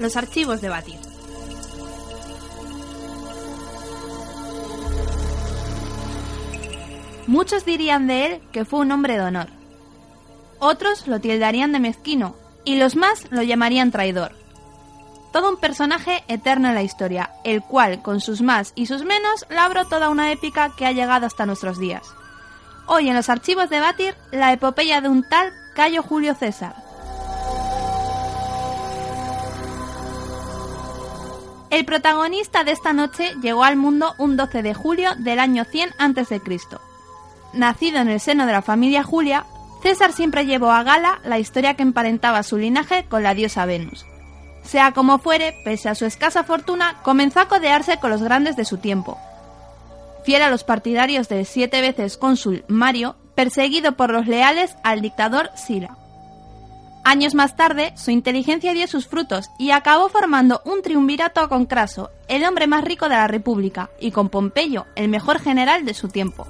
los archivos de Batir. Muchos dirían de él que fue un hombre de honor. Otros lo tildarían de mezquino y los más lo llamarían traidor. Todo un personaje eterno en la historia, el cual, con sus más y sus menos, labró toda una épica que ha llegado hasta nuestros días. Hoy en los archivos de Batir, la epopeya de un tal Cayo Julio César. El protagonista de esta noche llegó al mundo un 12 de julio del año 100 a.C. Nacido en el seno de la familia Julia, César siempre llevó a gala la historia que emparentaba su linaje con la diosa Venus. Sea como fuere, pese a su escasa fortuna, comenzó a codearse con los grandes de su tiempo. Fiel a los partidarios del siete veces cónsul Mario, perseguido por los leales al dictador Sila. Años más tarde, su inteligencia dio sus frutos y acabó formando un triunvirato con Craso, el hombre más rico de la República, y con Pompeyo, el mejor general de su tiempo.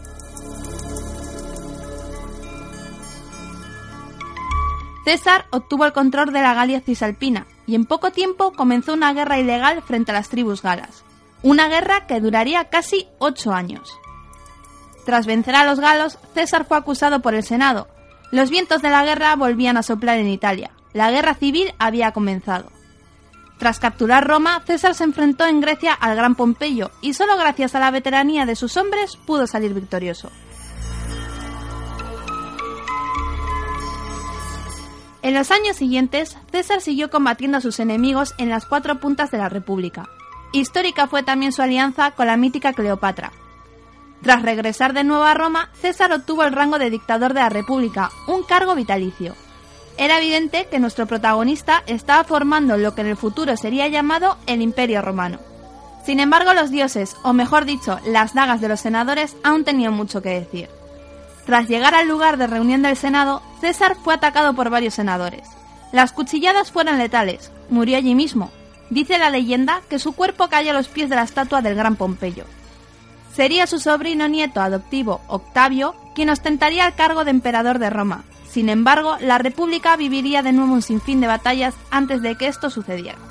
César obtuvo el control de la Galia cisalpina y en poco tiempo comenzó una guerra ilegal frente a las tribus galas. Una guerra que duraría casi ocho años. Tras vencer a los galos, César fue acusado por el Senado. Los vientos de la guerra volvían a soplar en Italia. La guerra civil había comenzado. Tras capturar Roma, César se enfrentó en Grecia al gran Pompeyo y solo gracias a la veteranía de sus hombres pudo salir victorioso. En los años siguientes, César siguió combatiendo a sus enemigos en las cuatro puntas de la República. Histórica fue también su alianza con la mítica Cleopatra. Tras regresar de nuevo a Roma, César obtuvo el rango de dictador de la República, un cargo vitalicio. Era evidente que nuestro protagonista estaba formando lo que en el futuro sería llamado el Imperio Romano. Sin embargo, los dioses, o mejor dicho, las dagas de los senadores, aún tenían mucho que decir. Tras llegar al lugar de reunión del Senado, César fue atacado por varios senadores. Las cuchilladas fueron letales, murió allí mismo. Dice la leyenda que su cuerpo cayó a los pies de la estatua del gran Pompeyo. Sería su sobrino nieto adoptivo, Octavio, quien ostentaría el cargo de emperador de Roma. Sin embargo, la República viviría de nuevo un sinfín de batallas antes de que esto sucediera.